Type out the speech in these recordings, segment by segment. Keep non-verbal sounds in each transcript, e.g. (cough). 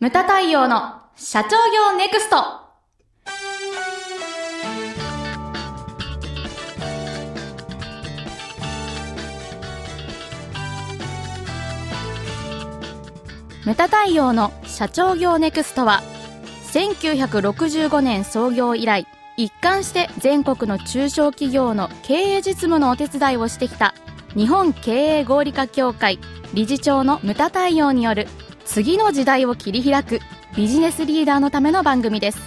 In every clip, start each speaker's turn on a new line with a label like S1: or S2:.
S1: ムタ太陽の社長業ネクスト。ムタ太陽の社長業ネクストは1965年創業以来一貫して全国の中小企業の経営実務のお手伝いをしてきた日本経営合理化協会理事長のムタ太陽による次の時代を切り開くビジネスリーダーのための番組です。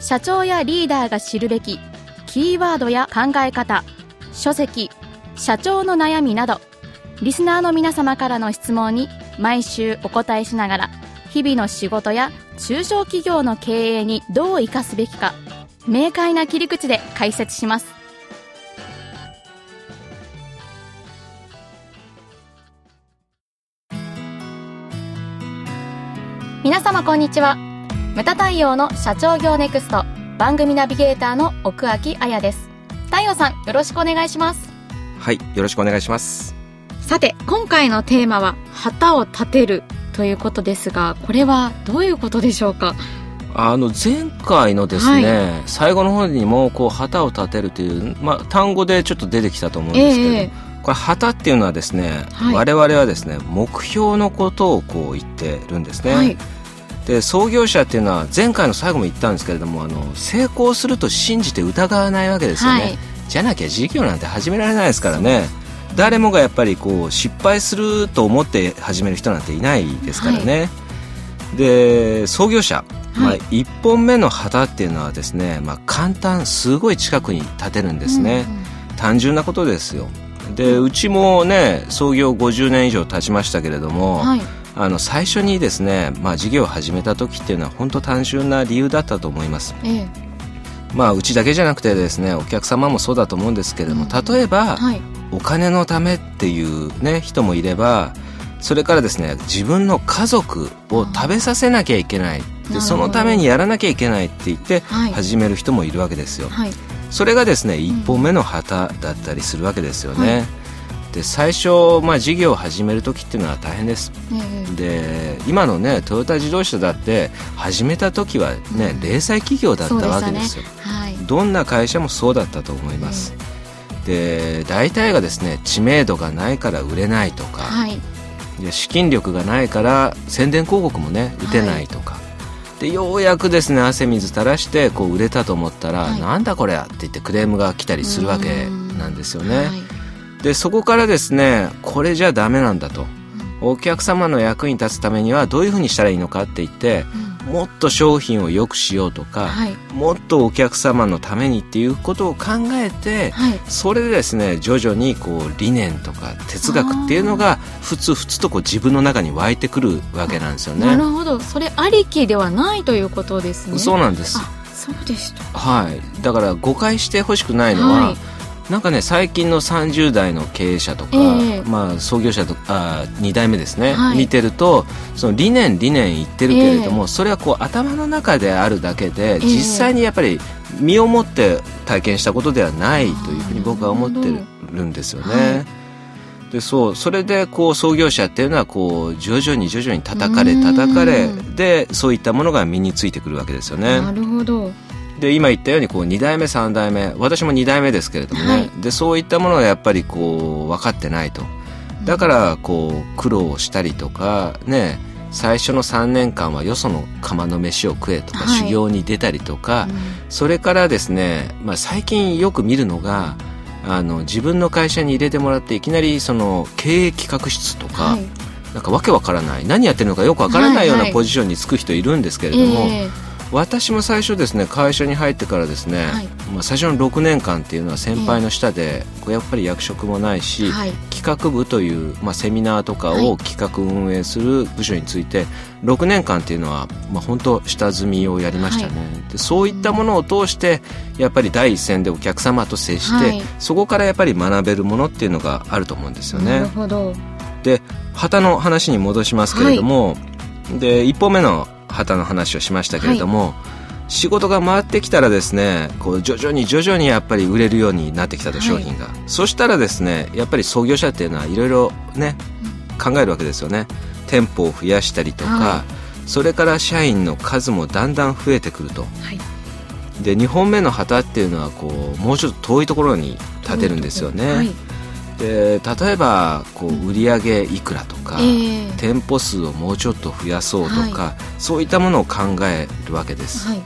S1: 社長やリーダーが知るべきキーワードや考え方書籍社長の悩みなどリスナーの皆様からの質問に毎週お答えしながら日々の仕事や中小企業の経営にどう生かすべきか明快な切り口で解説します。皆様こんにちは。ムタ太陽の社長業ネクスト番組ナビゲーターの奥脇彩です。太陽さんよろしくお願いします。
S2: はい、よろしくお願いします。
S1: さて今回のテーマは旗を立てるということですがこれはどういうことでしょうか？
S2: あの前回のですね、最後の方にもこう旗を立てるというまあ単語でちょっと出てきたと思うんですけれども、
S1: ええ。
S2: これ旗っていうのはですね、
S1: はい。
S2: 我々はですね目標のことをこう言ってるんですね。
S1: はい
S2: で創業者っていうのは前回の最後も言ったんですけれどもあの成功すると信じて疑わないわけですよね、
S1: はい。
S2: じゃなきゃ事業なんて始められないですからね。誰もがやっぱりこう失敗すると思って始める人なんていないですからね、で創業者、まあ
S1: はい、
S2: 1本目の旗っていうのはですね、まあ、簡単すごい近くに立てるんですね、単純なことですよ。でうちもね創業50年以上経ちましたけれども、
S1: はい
S2: あの最初にですね、まあ、事業を始めた時っていうのは本当単純な理由だったと思います。
S1: ええ。
S2: まあうちだけじゃなくてですねお客様もそうだと思うんですけれども例えば、
S1: はい。
S2: お金のためっていうね人もいればそれからですね自分の家族を食べさせなきゃいけない。でそのためにやらなきゃいけないって言って
S1: はい。
S2: 始める人もいるわけですよ。
S1: はい。
S2: それがですね一本目の旗だったりするわけですよね、
S1: はい
S2: で最初、まあ、事業を始める時っていうのは大変です。
S1: ええ
S2: で今のねトヨタ自動車だって始めた時はね、
S1: うん。
S2: 零細企業だったわけですよ。
S1: はい。
S2: どんな会社もそうだったと思います、で大体がですね知名度がないから売れないとか、
S1: はい。
S2: で資金力がないから宣伝広告もね打てないとか、でようやくですね汗水垂らしてこう売れたと思ったら、
S1: はい。
S2: なんだこれって言ってクレームが来たりするわけなんですよね、
S1: はい
S2: でそこからですねこれじゃダメなんだと。お客様の役に立つためにはどういうふうにしたらいいのかって言って
S1: うん。
S2: もっと商品を良くしようとか、
S1: はい。
S2: もっとお客様のためにっていうことを考えて
S1: はい。
S2: それでですね徐々にこう理念とか哲学っていうのがふつふつとこう自分の中に湧いてくるわけなんですよね。
S1: なるほど。それありきではないということですね。
S2: そうなんです。
S1: あそうでした。
S2: はい、だから誤解してほしくないのは、
S1: はい
S2: なんかね最近の30代の経営者とか、
S1: ええ。
S2: まあ、創業者とか2代目ですね、
S1: はい。
S2: 見てるとその理念理念言ってるけれども、それはこう頭の中であるだけで、
S1: え
S2: 実際にやっぱり身をもって体験したことではないというふうに僕は思ってるんですよね。
S1: はい。
S2: でそうそれでこう創業者っていうのはこう徐々に徐々に叩かれ
S1: うん。
S2: 叩かれでそういったものが身についてくるわけですよね。
S1: なるほど
S2: で今言ったようにこう2代目3代目私も2代目ですけれどもね、
S1: はい。
S2: でそういったものがやっぱりこう分かってないと。だからこう苦労したりとかね最初の3年間はよその釜の飯を食えとか、
S1: はい。
S2: 修行に出たりとか、それからですね、まあ、最近よく見るのがあの自分の会社に入れてもらっていきなりその経営企画室とか、
S1: はい。
S2: なんかわけわからない何やってるのかよくわからないよう
S1: はいは
S2: ないポジションにつく人いるんですけれども、
S1: ええ
S2: 私も最初ですね会社に入ってからですね、
S1: はい。
S2: まあ、最初の6年間っていうのは先輩の下で、こうやっぱり役職もないし、
S1: はい。
S2: 企画部という、まあ、セミナーとか
S1: はい。
S2: を企画運営する部署について6年間っていうのは、まあ、本当下積みをやりましたね、でそういったものを通してやっぱり第一線でお客様と接して、
S1: はい。
S2: そこからやっぱり学べるものっていうのがあると思うんですよ
S1: なる
S2: ね。
S1: ほど。
S2: で旗の話に戻しますけれども、で1本目の旗の話をしましたけれども、仕事が回ってきたらですねこう徐々に徐々にやっぱり売れるようになってきたと
S1: はい
S2: 商品が、そしたらですねやっぱり創業者っていうのはいろいろね考えるわけですよね。店舗を増やしたりとか、
S1: は
S2: それから社員の数もだんだん増えてくると、で2本目の旗っていうのはこうもうちょっと遠いところに立てるんですよね、はいで例えばこう売上いくらとか、えー、店舗数をもうちょっと増やそうとか、はい、そういったものを考えるわけです、はい、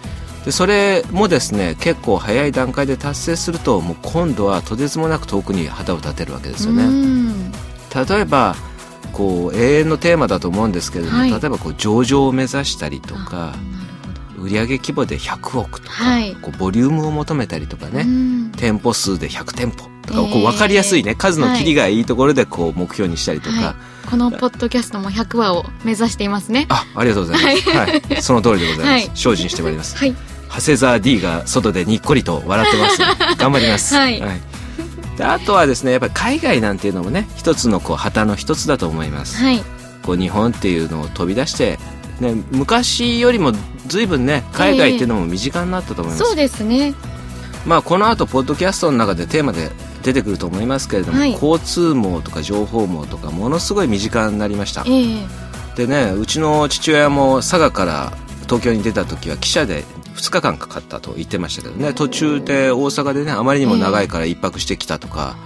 S2: でそれもですね結構早い段階で達成するともう今度はとてつもなく遠くに旗を立てるわけですよね。例えばこう永遠のテーマだと思うんですけれども、はい、例えばこう上場を目指したりとか売上規模で100億とか、はい、こうボリュームを求めたりとかね。店舗数で100店舗とか、こう分かりやすいね数の切りがいいところでこう目標にしたりとか、はい、
S1: このポッドキャストも100話を目指していますね。
S2: あありがとうございます、はい、その通りでございます、精進してまいります、はい、長谷沢 D が外でにっこりと笑ってます。(laughs) 頑張ります、はい、はい。であとはですねやっぱり海外なんていうのもね一つのこう旗の一つだと思います、はい、こう日本っていうのを飛び出してね、昔よりも随分ね海外っていうのも身近になったと思います、えー、
S1: そうですね。
S2: まあこの後ポッドキャストの中でテーマで出てくると思いますけれども、はい、交通網とか情報網とかものすごい身近になりました、えー、でねうちの父親も佐賀から東京に出た時は汽車で2日間かかったと言ってましたけどね途中で大阪でねあまりにも長いから1泊してきたとか、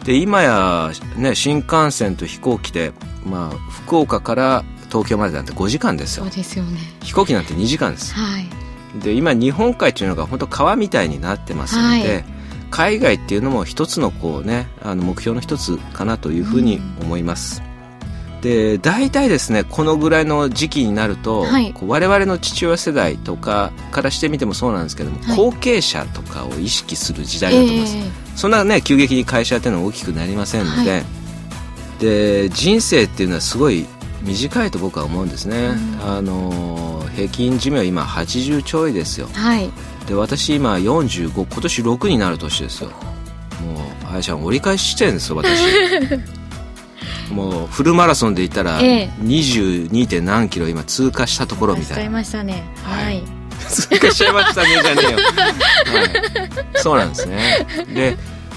S2: えー、で今や、ね、新幹線と飛行機で、まあ、福岡から東京までなんて5時間ですよ。
S1: そうですよね。
S2: 飛行機なんて2時間です、はい、で今日本海っていうのが本当川みたいになってますので、はい、海外っていうのも一つのこうねあの目標の一つかなというふうに思います、うん、で大体ですねこのぐらいの時期になると、はい、我々の父親世代とかからしてみてもそうなんですけども、はい、後継者とかを意識する時代だと思います、えー、そんなね急激に会社っていうのは大きくなりませんので、で人生っていうのはすごい短いと僕は思うんですね、うん、あの平均寿命今80ちょいですよ、はい、で私今45今年6になる年ですよ。もうあやちゃん折り返し地点ですよ私。(laughs) もうフルマラソンで言ったら 22. 点何キロ今通過したところみたいな、
S1: いましたね。はい、
S2: 通過しちゃいましたね (laughs) じゃねえよ、はい、そうなんですね。で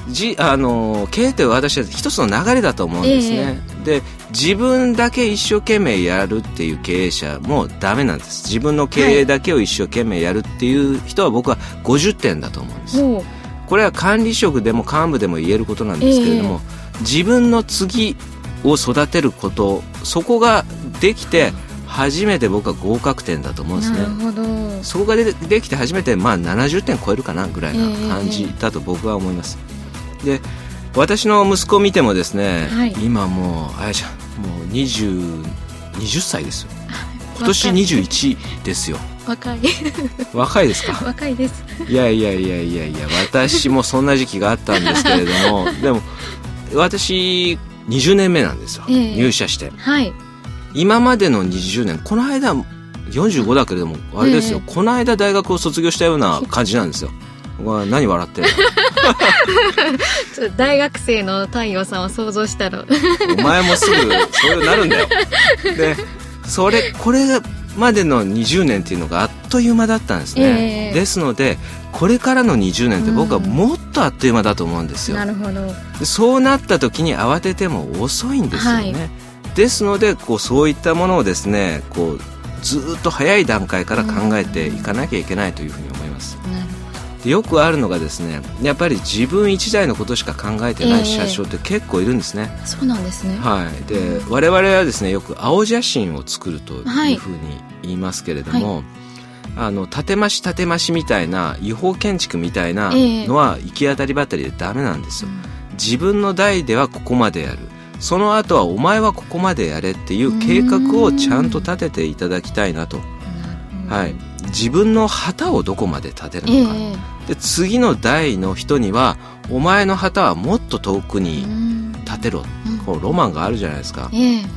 S2: じあの経営って私は一つの流れだと思うんですね、えー、で自分だけ一生懸命やるっていう経営者もダメなんです。自分の経営だけを一生懸命やるっていう人は僕は50点だと思うんです、はい、これは管理職でも幹部でも言えることなんですけれども、えー、自分の次を育てることそこができて初めて僕は合格点だと思うんですね。そこがでできて初めてまあ70点超えるかなぐらいな感じだと僕は思います、で私の息子を見てもですね、はい、今もうあやちゃんもう 20, 20歳ですよ。(laughs) 今年21ですよ。
S1: 若い。(laughs)
S2: 若いですか？(laughs)
S1: 若いです。
S2: いやいやいやいやいや私もそんな時期があったんですけれどもでも私20年目なんですよ、えー、入社して、はい、今までの20年この間45だけれどもあれですよ、えー、この間大学を卒業したような感じなんですよ。何笑って (laughs)
S1: 大学生の太陽さんを想像したら
S2: お前もすぐそうなるんだよ。(laughs) でそれこれまでの20年っていうのがあっという間だったんですね、えー、ですのでこれからの20年って僕はもっとあっという間だと思うんですよ、
S1: なるほど。
S2: そうなった時に慌てても遅いんですよね、はい、ですのでこうそういったものをですねこうずっと早い段階から考えていかなきゃいけないというふうにでよくあるのがですねやっぱり自分一台のことしか考えてない社長って結構いるんですね、
S1: えー、そうなんですね。
S2: はい。で、うん、我々はですねよく青写真を作るというふうに言いますけれども、はい、あの建増し建増しみたいな違法建築みたいなのは行き当たりばったりでダメなんですよ、えー、自分の代ではここまでやる。その後はお前はここまでやれっていう計画をちゃんと立てていただきたいなと。はい、自分の旗をどこまで立てるのか、えー、で次の代の人にはお前の旗はもっと遠くに立てろ、うん、こうロマンがあるじゃないですか、えー、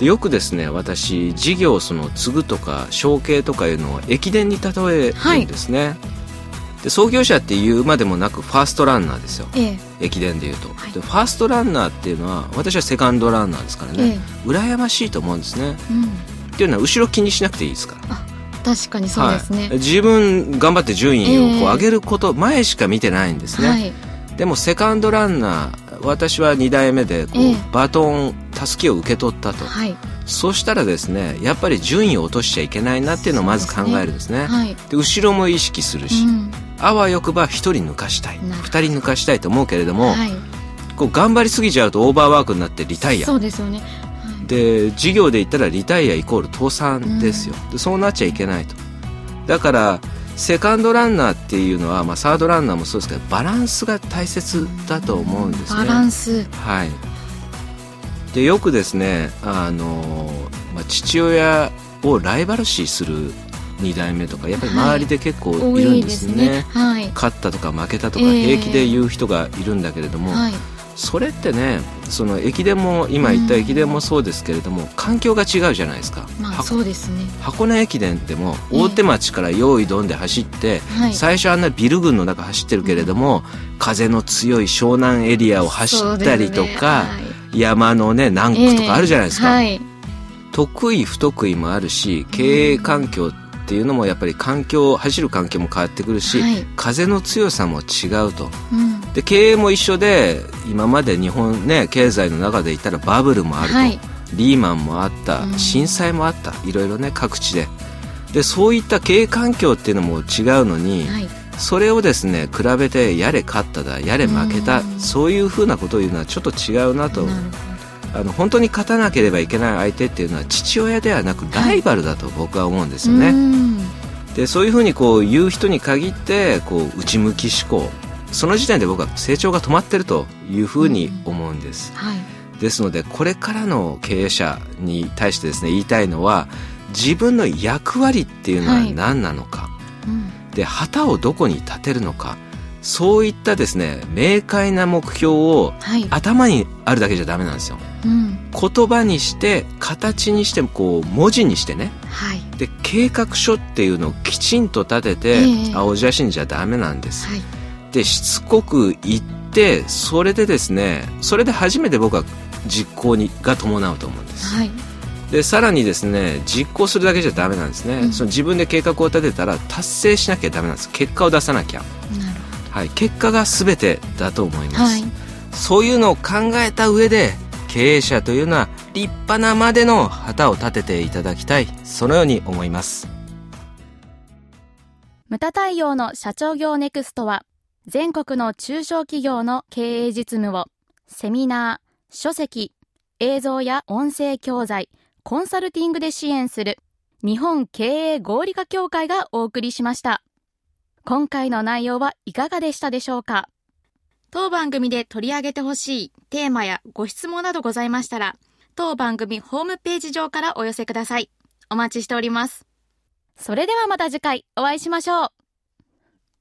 S2: でよくですね私事業その継ぐとか承継とかいうのを駅伝に例えるんですね、はい。で創業者っていうまでもなくファーストランナーですよ、ええ、駅伝でいうと、はい、でファーストランナーっていうのは私はセカンドランナーですからね、ええ、羨ましいと思うんですね、うん、っていうのは後ろ気にしなくていいですから
S1: 確かにそうですね、
S2: はい、自分頑張って順位をこう上げること、前しか見てないんですね、はい、でもセカンドランナー私は2代目でこう、
S1: ええ。
S2: バトンたすきを受け取ったと、
S1: はい。
S2: そうしたらですねやっぱり順位を落としちゃいけないなっていうのをまず考えるんですね。
S1: はい。
S2: で後ろも意識するし、
S1: うん。
S2: あわよくば1人抜かしたい
S1: なるほど
S2: 2人抜かしたいと思うけれども、
S1: はい。
S2: こう頑張りすぎちゃうとオーバーワークになってリタイア。
S1: そうですよね。はい
S2: で事業で言ったらリタイアイコール倒産ですよ、でそうなっちゃいけないと。だからセカンドランナーっていうのは、まあ、サードランナーもそうですけどバランスが大切だと思うんですね。
S1: バランス。
S2: はい。でよくですねあの、まあ、父親をライバル視する2代目とかやっぱり周りで結構
S1: 多いで
S2: いるんですす
S1: ね
S2: ね,、
S1: はい。
S2: 勝ったとか負けたとか
S1: ええ。
S2: 平気で言う人がいるんだけれども、
S1: はい
S2: それってねその駅伝も今言った駅伝もそうですけれども、環境が違うじゃないですか、
S1: まあ
S2: は
S1: そうですね。
S2: 箱根駅伝でも
S1: ええ。
S2: 大手町から用意どんで走って、
S1: はい。
S2: 最初あんなビル群の中走ってるけれども、風の強い湘南エリアを走ったりと
S1: そうですね。
S2: か、
S1: はい。
S2: 山のね何区とかあるじゃないですか、
S1: はい。
S2: 得意不得意もあるし経営環境っていうのもやっぱり環境走る環境も変わってくるし、
S1: はい。
S2: 風の強さも違うと。
S1: うん
S2: で経営も一緒で今まで日本ね経済の中で言ったらバブルもあると、
S1: はい。
S2: リーマンもあった、
S1: うん。
S2: 震災もあった。いろいろね各地で。でそういった経営環境っていうのも違うのに、
S1: はい。
S2: それをですね比べてやれ勝っただやれ負けた、
S1: うん。
S2: そういうふうなことを言うのはちょっと違うなと。
S1: なる
S2: あの本当に勝たなければいけない相手っていうのは父親ではなくライバルだと僕は思うんですよね、
S1: うん。
S2: でそういうふうにこう言う人に限ってこう内向き思考その時点で僕は成長が止まってるというふうに思うんです、
S1: はい。
S2: ですのでこれからの経営者に対してですね言いたいのは自分の役割っていうのは
S1: はい。
S2: 何なのか、
S1: うん。
S2: で旗をどこに立てるのか。そういったですね明快な目標を
S1: はい。
S2: 頭にあるだけじゃダメなんですよ。
S1: うん。
S2: 言葉にして形にしてこう文字にしてね。
S1: はい。
S2: で計画書っていうのをきちんと立てて、
S1: ええ。
S2: 青写真じゃダメなんです。
S1: はい
S2: でしつこく言ってそれでですねそれで初めて僕は実行にが伴うと思うんです。
S1: はい。
S2: でさらにですね実行するだけじゃダメなんですね、
S1: うん。
S2: その自分で計画を立てたら達成しなきゃダメなんです。結果を出さなきゃ、
S1: なる
S2: はい、結果が全てだと思います、
S1: はい。
S2: そういうのを考えた上で経営者というのは立派なまでの旗を立てていただきたい。そのように思います。
S1: ムタ太陽の社長業ネクストは全国の中小企業の経営実務をセミナー、書籍、映像や音声教材、コンサルティングで支援する日本経営合理化協会がお送りしました。今回の内容はいかがでしたでしょうか？当番組で取り上げてほしいテーマやご質問などございましたら、当番組ホームページ上からお寄せください。お待ちしております。それではまた次回お会いしましょう。